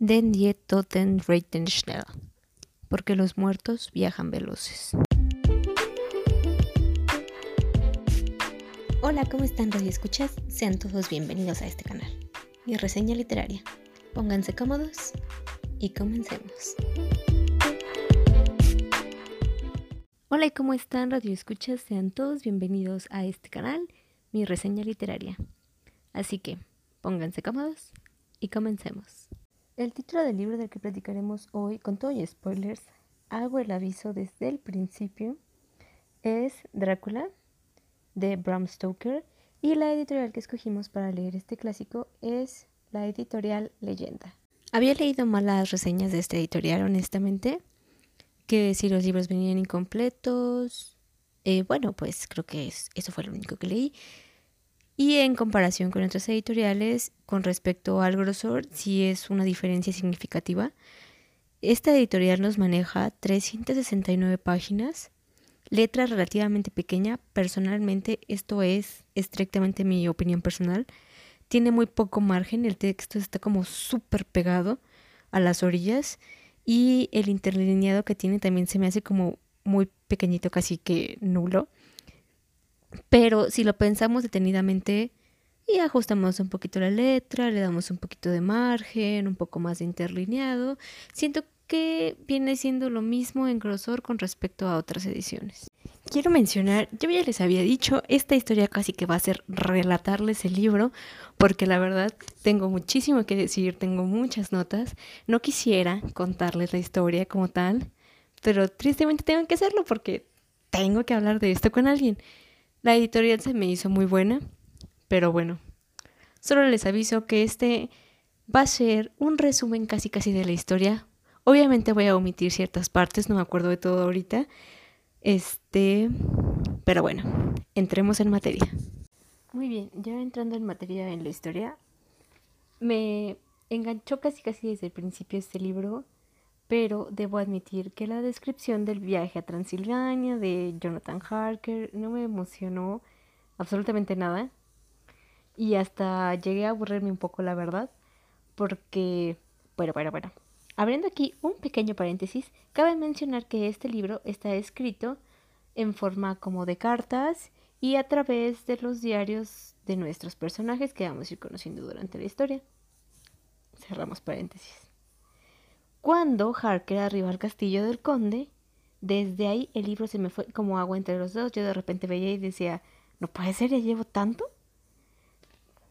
Den die Toten reiten schnell, porque los muertos viajan veloces. Hola, ¿cómo están Radio Escuchas? Sean todos bienvenidos a este canal. Mi reseña literaria. Pónganse cómodos y comencemos. Hola, ¿y cómo están Radio Escuchas? Sean todos bienvenidos a este canal, mi reseña literaria. Así que, pónganse cómodos y comencemos. El título del libro del que platicaremos hoy, con todo y spoilers, hago el aviso desde el principio, es Drácula de Bram Stoker y la editorial que escogimos para leer este clásico es la editorial Leyenda. Había leído malas reseñas de esta editorial, honestamente, que si los libros venían incompletos, eh, bueno, pues creo que eso fue lo único que leí. Y en comparación con otras editoriales, con respecto al grosor, sí es una diferencia significativa. Esta editorial nos maneja 369 páginas, letra relativamente pequeña. Personalmente, esto es estrictamente mi opinión personal. Tiene muy poco margen, el texto está como súper pegado a las orillas y el interlineado que tiene también se me hace como muy pequeñito, casi que nulo. Pero si lo pensamos detenidamente y ajustamos un poquito la letra, le damos un poquito de margen, un poco más de interlineado, siento que viene siendo lo mismo en grosor con respecto a otras ediciones. Quiero mencionar, yo ya les había dicho, esta historia casi que va a ser relatarles el libro, porque la verdad tengo muchísimo que decir, tengo muchas notas. No quisiera contarles la historia como tal, pero tristemente tengo que hacerlo porque tengo que hablar de esto con alguien. La editorial se me hizo muy buena, pero bueno, solo les aviso que este va a ser un resumen casi casi de la historia. Obviamente voy a omitir ciertas partes, no me acuerdo de todo ahorita. Este, pero bueno, entremos en materia. Muy bien, ya entrando en materia en la historia, me enganchó casi casi desde el principio este libro pero debo admitir que la descripción del viaje a Transilvania de Jonathan Harker no me emocionó absolutamente nada y hasta llegué a aburrirme un poco la verdad porque, bueno, bueno, bueno, abriendo aquí un pequeño paréntesis, cabe mencionar que este libro está escrito en forma como de cartas y a través de los diarios de nuestros personajes que vamos a ir conociendo durante la historia. Cerramos paréntesis. Cuando Harker arriba al castillo del conde, desde ahí el libro se me fue como agua entre los dedos. Yo de repente veía y decía, no puede ser, ya llevo tanto.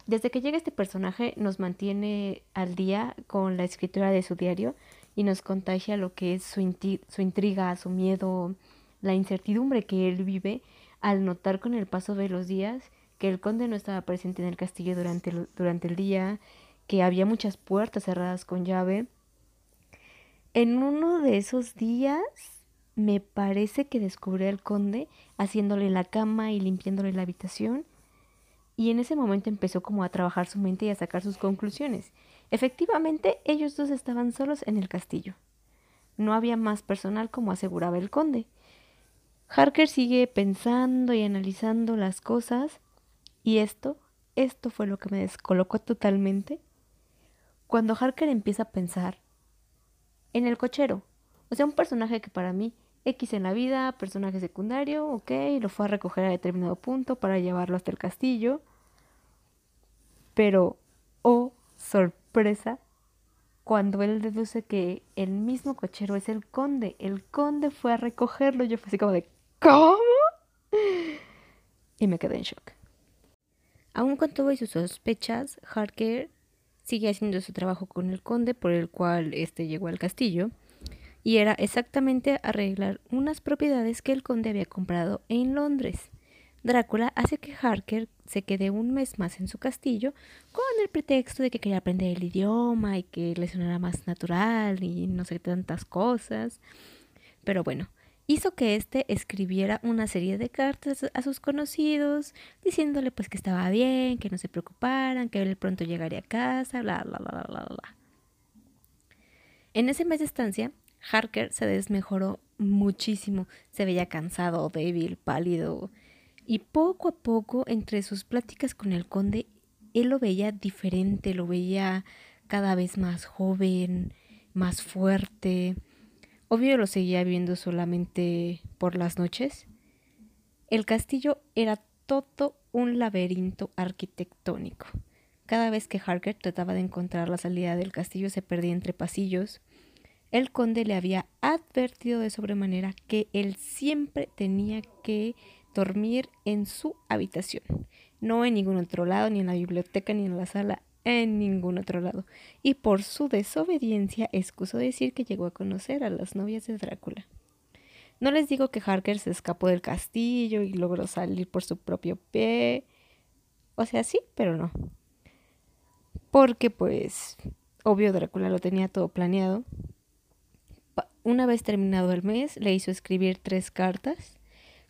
Desde que llega este personaje nos mantiene al día con la escritura de su diario y nos contagia lo que es su, intriga, su miedo, la incertidumbre que él vive al notar con el paso de los días que el conde no estaba presente en el castillo durante durante el día, que había muchas puertas cerradas con llave en uno de esos días me parece que descubrió al conde haciéndole la cama y limpiándole la habitación. Y en ese momento empezó como a trabajar su mente y a sacar sus conclusiones. Efectivamente, ellos dos estaban solos en el castillo. No había más personal como aseguraba el conde. Harker sigue pensando y analizando las cosas y esto, esto fue lo que me descolocó totalmente. Cuando Harker empieza a pensar en el cochero. O sea, un personaje que para mí, X en la vida, personaje secundario, ok, lo fue a recoger a determinado punto para llevarlo hasta el castillo. Pero, oh, sorpresa, cuando él deduce que el mismo cochero es el conde, el conde fue a recogerlo, yo fui así como de, ¿cómo? Y me quedé en shock. Aún con sus sospechas, Harker sigue haciendo su trabajo con el conde por el cual éste llegó al castillo y era exactamente arreglar unas propiedades que el conde había comprado en Londres. Drácula hace que Harker se quede un mes más en su castillo con el pretexto de que quería aprender el idioma y que le sonara más natural y no sé tantas cosas. Pero bueno, hizo que éste escribiera una serie de cartas a sus conocidos, diciéndole pues que estaba bien, que no se preocuparan, que él pronto llegaría a casa, bla, bla, bla, bla, bla. En ese mes de estancia, Harker se desmejoró muchísimo, se veía cansado, débil, pálido, y poco a poco, entre sus pláticas con el conde, él lo veía diferente, lo veía cada vez más joven, más fuerte. Obvio lo seguía viendo solamente por las noches. El castillo era todo un laberinto arquitectónico. Cada vez que Harker trataba de encontrar la salida del castillo se perdía entre pasillos. El conde le había advertido de sobremanera que él siempre tenía que dormir en su habitación, no en ningún otro lado, ni en la biblioteca, ni en la sala, en ningún otro lado. Y por su desobediencia excusó decir que llegó a conocer a las novias de Drácula. No les digo que Harker se escapó del castillo y logró salir por su propio pie. O sea, sí, pero no. Porque pues, obvio, Drácula lo tenía todo planeado. Una vez terminado el mes, le hizo escribir tres cartas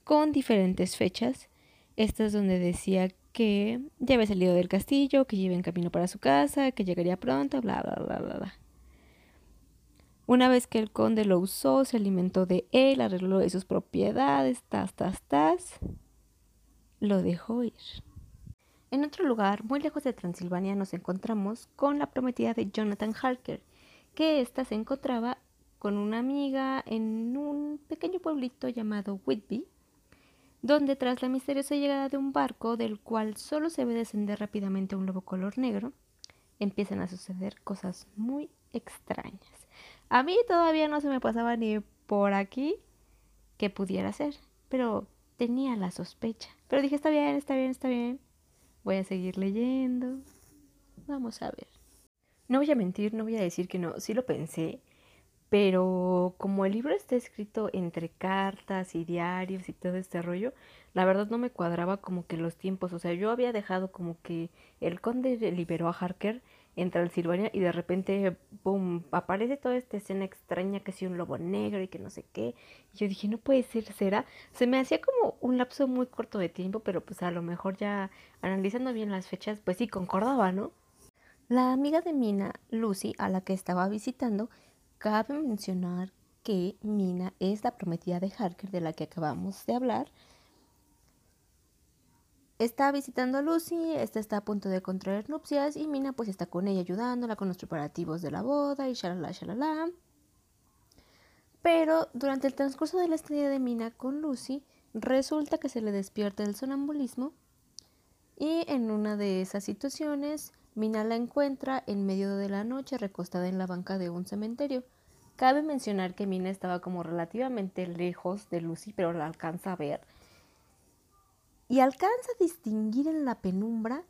con diferentes fechas. Estas donde decía que ya había salido del castillo, que iba en camino para su casa, que llegaría pronto, bla, bla, bla, bla, bla. Una vez que el conde lo usó, se alimentó de él, arregló de sus propiedades, tas, tas, tas, lo dejó ir. En otro lugar, muy lejos de Transilvania, nos encontramos con la prometida de Jonathan Harker, que ésta se encontraba con una amiga en un pequeño pueblito llamado Whitby, donde tras la misteriosa llegada de un barco del cual solo se ve descender rápidamente un lobo color negro, empiezan a suceder cosas muy extrañas. A mí todavía no se me pasaba ni por aquí que pudiera ser, pero tenía la sospecha. Pero dije, está bien, está bien, está bien. Voy a seguir leyendo. Vamos a ver. No voy a mentir, no voy a decir que no, sí lo pensé, pero como el libro está escrito entre cartas y diarios y todo este rollo, la verdad no me cuadraba como que los tiempos. O sea, yo había dejado como que el conde liberó a Harker en Transilvania y de repente, boom, aparece toda esta escena extraña que si un lobo negro y que no sé qué. Y yo dije, no puede ser, será. Se me hacía como un lapso muy corto de tiempo, pero pues a lo mejor ya analizando bien las fechas, pues sí, concordaba, ¿no? La amiga de Mina, Lucy, a la que estaba visitando, Cabe mencionar que Mina es la prometida de Harker de la que acabamos de hablar. Está visitando a Lucy, esta está a punto de contraer nupcias y Mina pues está con ella ayudándola con los preparativos de la boda y shalala shalala. Pero durante el transcurso de la estadía de Mina con Lucy, resulta que se le despierta el sonambulismo y en una de esas situaciones Mina la encuentra en medio de la noche recostada en la banca de un cementerio. Cabe mencionar que Mina estaba como relativamente lejos de Lucy, pero la alcanza a ver. Y alcanza a distinguir en la penumbra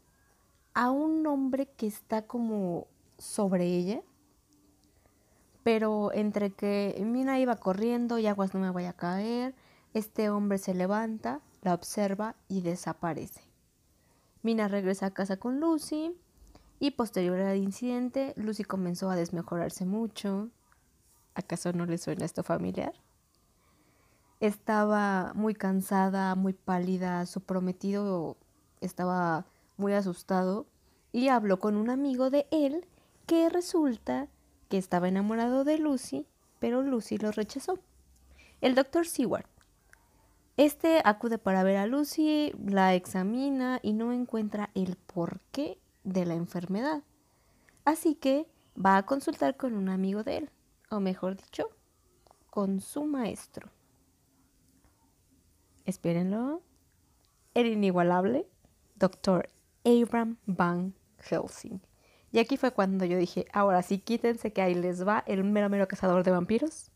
a un hombre que está como sobre ella. Pero entre que Mina iba corriendo y aguas no me vaya a caer, este hombre se levanta, la observa y desaparece. Mina regresa a casa con Lucy y posterior al incidente, Lucy comenzó a desmejorarse mucho. ¿Acaso no le suena esto familiar? Estaba muy cansada, muy pálida, su prometido estaba muy asustado y habló con un amigo de él que resulta que estaba enamorado de Lucy, pero Lucy lo rechazó. El doctor Seward. Este acude para ver a Lucy, la examina y no encuentra el por qué de la enfermedad. Así que va a consultar con un amigo de él, o mejor dicho, con su maestro. Espérenlo. El inigualable Dr. Abraham Van Helsing. Y aquí fue cuando yo dije, ahora sí quítense que ahí les va el mero mero cazador de vampiros,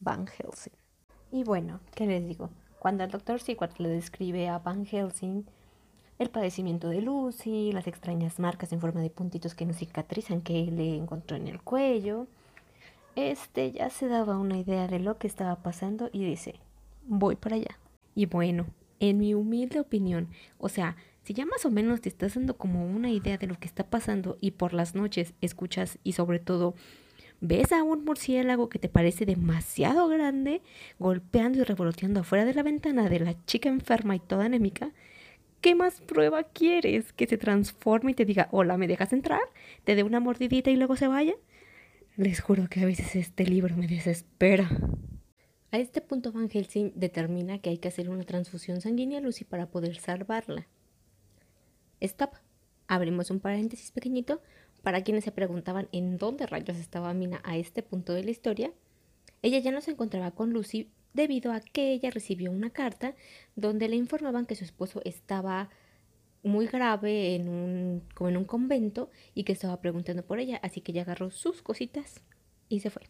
Van Helsing. Y bueno, ¿qué les digo? Cuando el doctor Seward le describe a Van Helsing el padecimiento de Lucy, las extrañas marcas en forma de puntitos que no cicatrizan que le encontró en el cuello. Este ya se daba una idea de lo que estaba pasando y dice, voy para allá. Y bueno, en mi humilde opinión, o sea, si ya más o menos te estás dando como una idea de lo que está pasando y por las noches escuchas y sobre todo ves a un murciélago que te parece demasiado grande golpeando y revoloteando afuera de la ventana de la chica enferma y toda anémica, ¿Qué más prueba quieres? ¿Que se transforme y te diga, hola, ¿me dejas entrar? ¿Te dé una mordidita y luego se vaya? Les juro que a veces este libro me desespera. A este punto Van Helsing determina que hay que hacer una transfusión sanguínea a Lucy para poder salvarla. Stop. Abrimos un paréntesis pequeñito para quienes se preguntaban en dónde rayos estaba Mina a este punto de la historia, ella ya no se encontraba con Lucy debido a que ella recibió una carta donde le informaban que su esposo estaba muy grave en un, como en un convento y que estaba preguntando por ella, así que ella agarró sus cositas y se fue.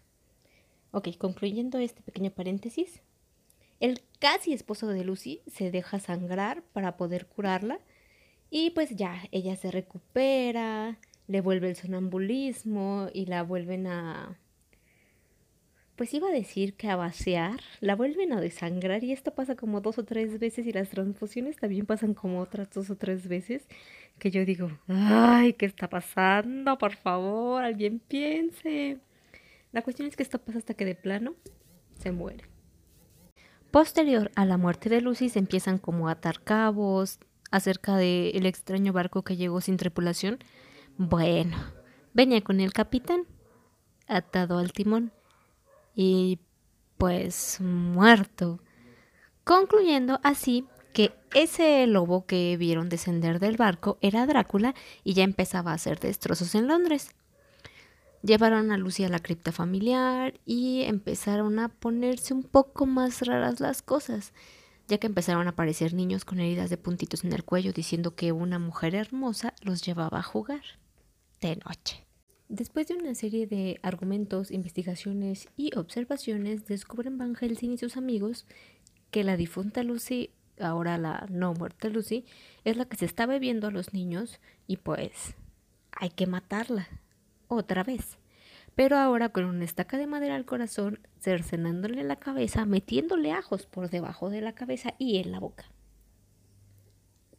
Ok, concluyendo este pequeño paréntesis, el casi esposo de Lucy se deja sangrar para poder curarla y pues ya, ella se recupera, le vuelve el sonambulismo y la vuelven a... Pues iba a decir que a vaciar, la vuelven a desangrar y esto pasa como dos o tres veces y las transfusiones también pasan como otras dos o tres veces que yo digo, ay, ¿qué está pasando? Por favor, alguien piense. La cuestión es que esto pasa hasta que de plano se muere. Posterior a la muerte de Lucy se empiezan como a atar cabos acerca del extraño barco que llegó sin tripulación bueno, venía con el capitán atado al timón y pues muerto, concluyendo así que ese lobo que vieron descender del barco era Drácula y ya empezaba a hacer destrozos en Londres. Llevaron a Lucy a la cripta familiar y empezaron a ponerse un poco más raras las cosas, ya que empezaron a aparecer niños con heridas de puntitos en el cuello diciendo que una mujer hermosa los llevaba a jugar de noche. Después de una serie de argumentos, investigaciones y observaciones, descubren Van Helsing y sus amigos que la difunta Lucy, ahora la no muerta Lucy, es la que se está bebiendo a los niños y pues hay que matarla otra vez. Pero ahora con una estaca de madera al corazón, cercenándole la cabeza, metiéndole ajos por debajo de la cabeza y en la boca.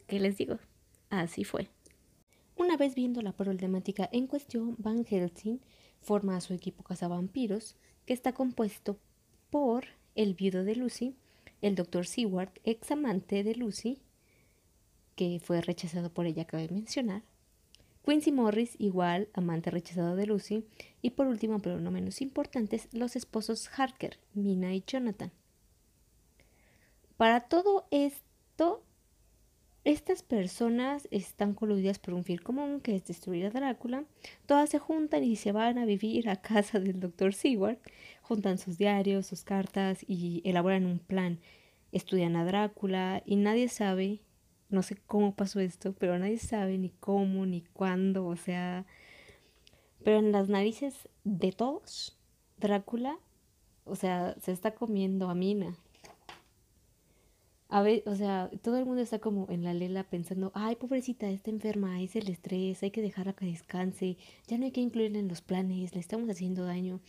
¿Qué les digo? Así fue. Una vez viendo la problemática en cuestión, Van Helsing forma a su equipo cazavampiros, que está compuesto por el viudo de Lucy, el Dr. Seward, ex amante de Lucy, que fue rechazado por ella, cabe mencionar, Quincy Morris, igual amante rechazado de Lucy, y por último, pero no menos importantes, los esposos Harker, Mina y Jonathan. Para todo esto, estas personas están coludidas por un fin común que es destruir a Drácula. Todas se juntan y se van a vivir a casa del Dr. Seward. Juntan sus diarios, sus cartas y elaboran un plan. Estudian a Drácula y nadie sabe, no sé cómo pasó esto, pero nadie sabe ni cómo ni cuándo, o sea, pero en las narices de todos, Drácula, o sea, se está comiendo a Mina a ver, o sea, todo el mundo está como en la lela pensando, ay, pobrecita, está enferma, es el estrés, hay que dejarla que descanse, ya no hay que incluirla en los planes, le estamos haciendo daño.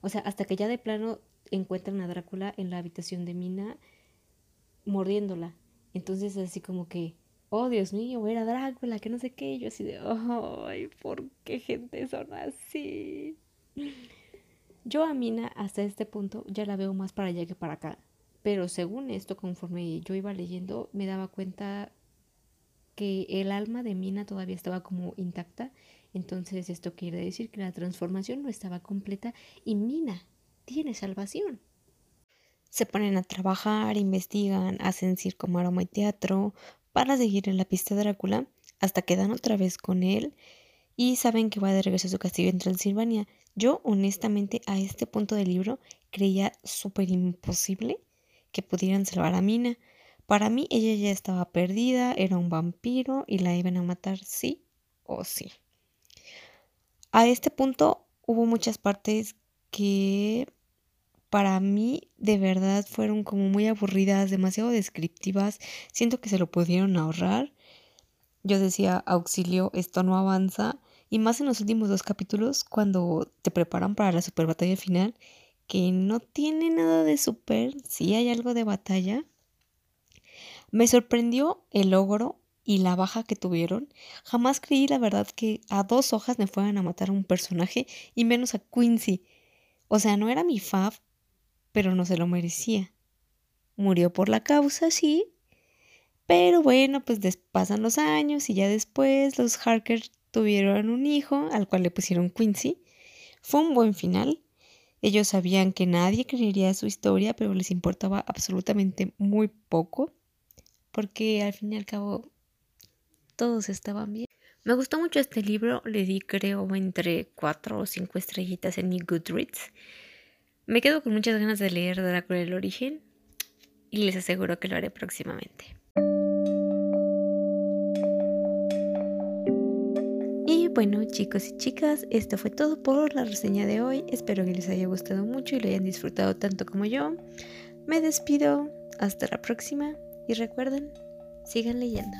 O sea, hasta que ya de plano encuentran a Drácula en la habitación de Mina mordiéndola. Entonces así como que, oh Dios mío, era Drácula, que no sé qué, yo así de, ay, ¿por qué gente son así? Yo a Mina hasta este punto ya la veo más para allá que para acá. Pero según esto, conforme yo iba leyendo, me daba cuenta que el alma de Mina todavía estaba como intacta. Entonces esto quiere decir que la transformación no estaba completa y Mina tiene salvación. Se ponen a trabajar, investigan, hacen circo, maroma y teatro para seguir en la pista de Drácula hasta que dan otra vez con él y saben que va de regreso a su castillo en Transilvania. Yo honestamente a este punto del libro creía súper imposible que pudieran salvar a Mina. Para mí ella ya estaba perdida, era un vampiro y la iban a matar sí o sí. A este punto hubo muchas partes que para mí de verdad fueron como muy aburridas, demasiado descriptivas. Siento que se lo pudieron ahorrar. Yo decía, auxilio, esto no avanza. Y más en los últimos dos capítulos, cuando te preparan para la super batalla final que no tiene nada de super, sí hay algo de batalla. Me sorprendió el logro y la baja que tuvieron. Jamás creí la verdad que a dos hojas me fueran a matar a un personaje y menos a Quincy. O sea, no era mi fab, pero no se lo merecía. Murió por la causa, sí. Pero bueno, pues pasan los años y ya después los Harker tuvieron un hijo al cual le pusieron Quincy. Fue un buen final. Ellos sabían que nadie creería su historia, pero les importaba absolutamente muy poco, porque al fin y al cabo todos estaban bien. Me gustó mucho este libro, le di creo entre 4 o 5 estrellitas en mi Goodreads. Me quedo con muchas ganas de leer Drácula el origen y les aseguro que lo haré próximamente. Bueno chicos y chicas, esto fue todo por la reseña de hoy. Espero que les haya gustado mucho y lo hayan disfrutado tanto como yo. Me despido, hasta la próxima y recuerden, sigan leyendo.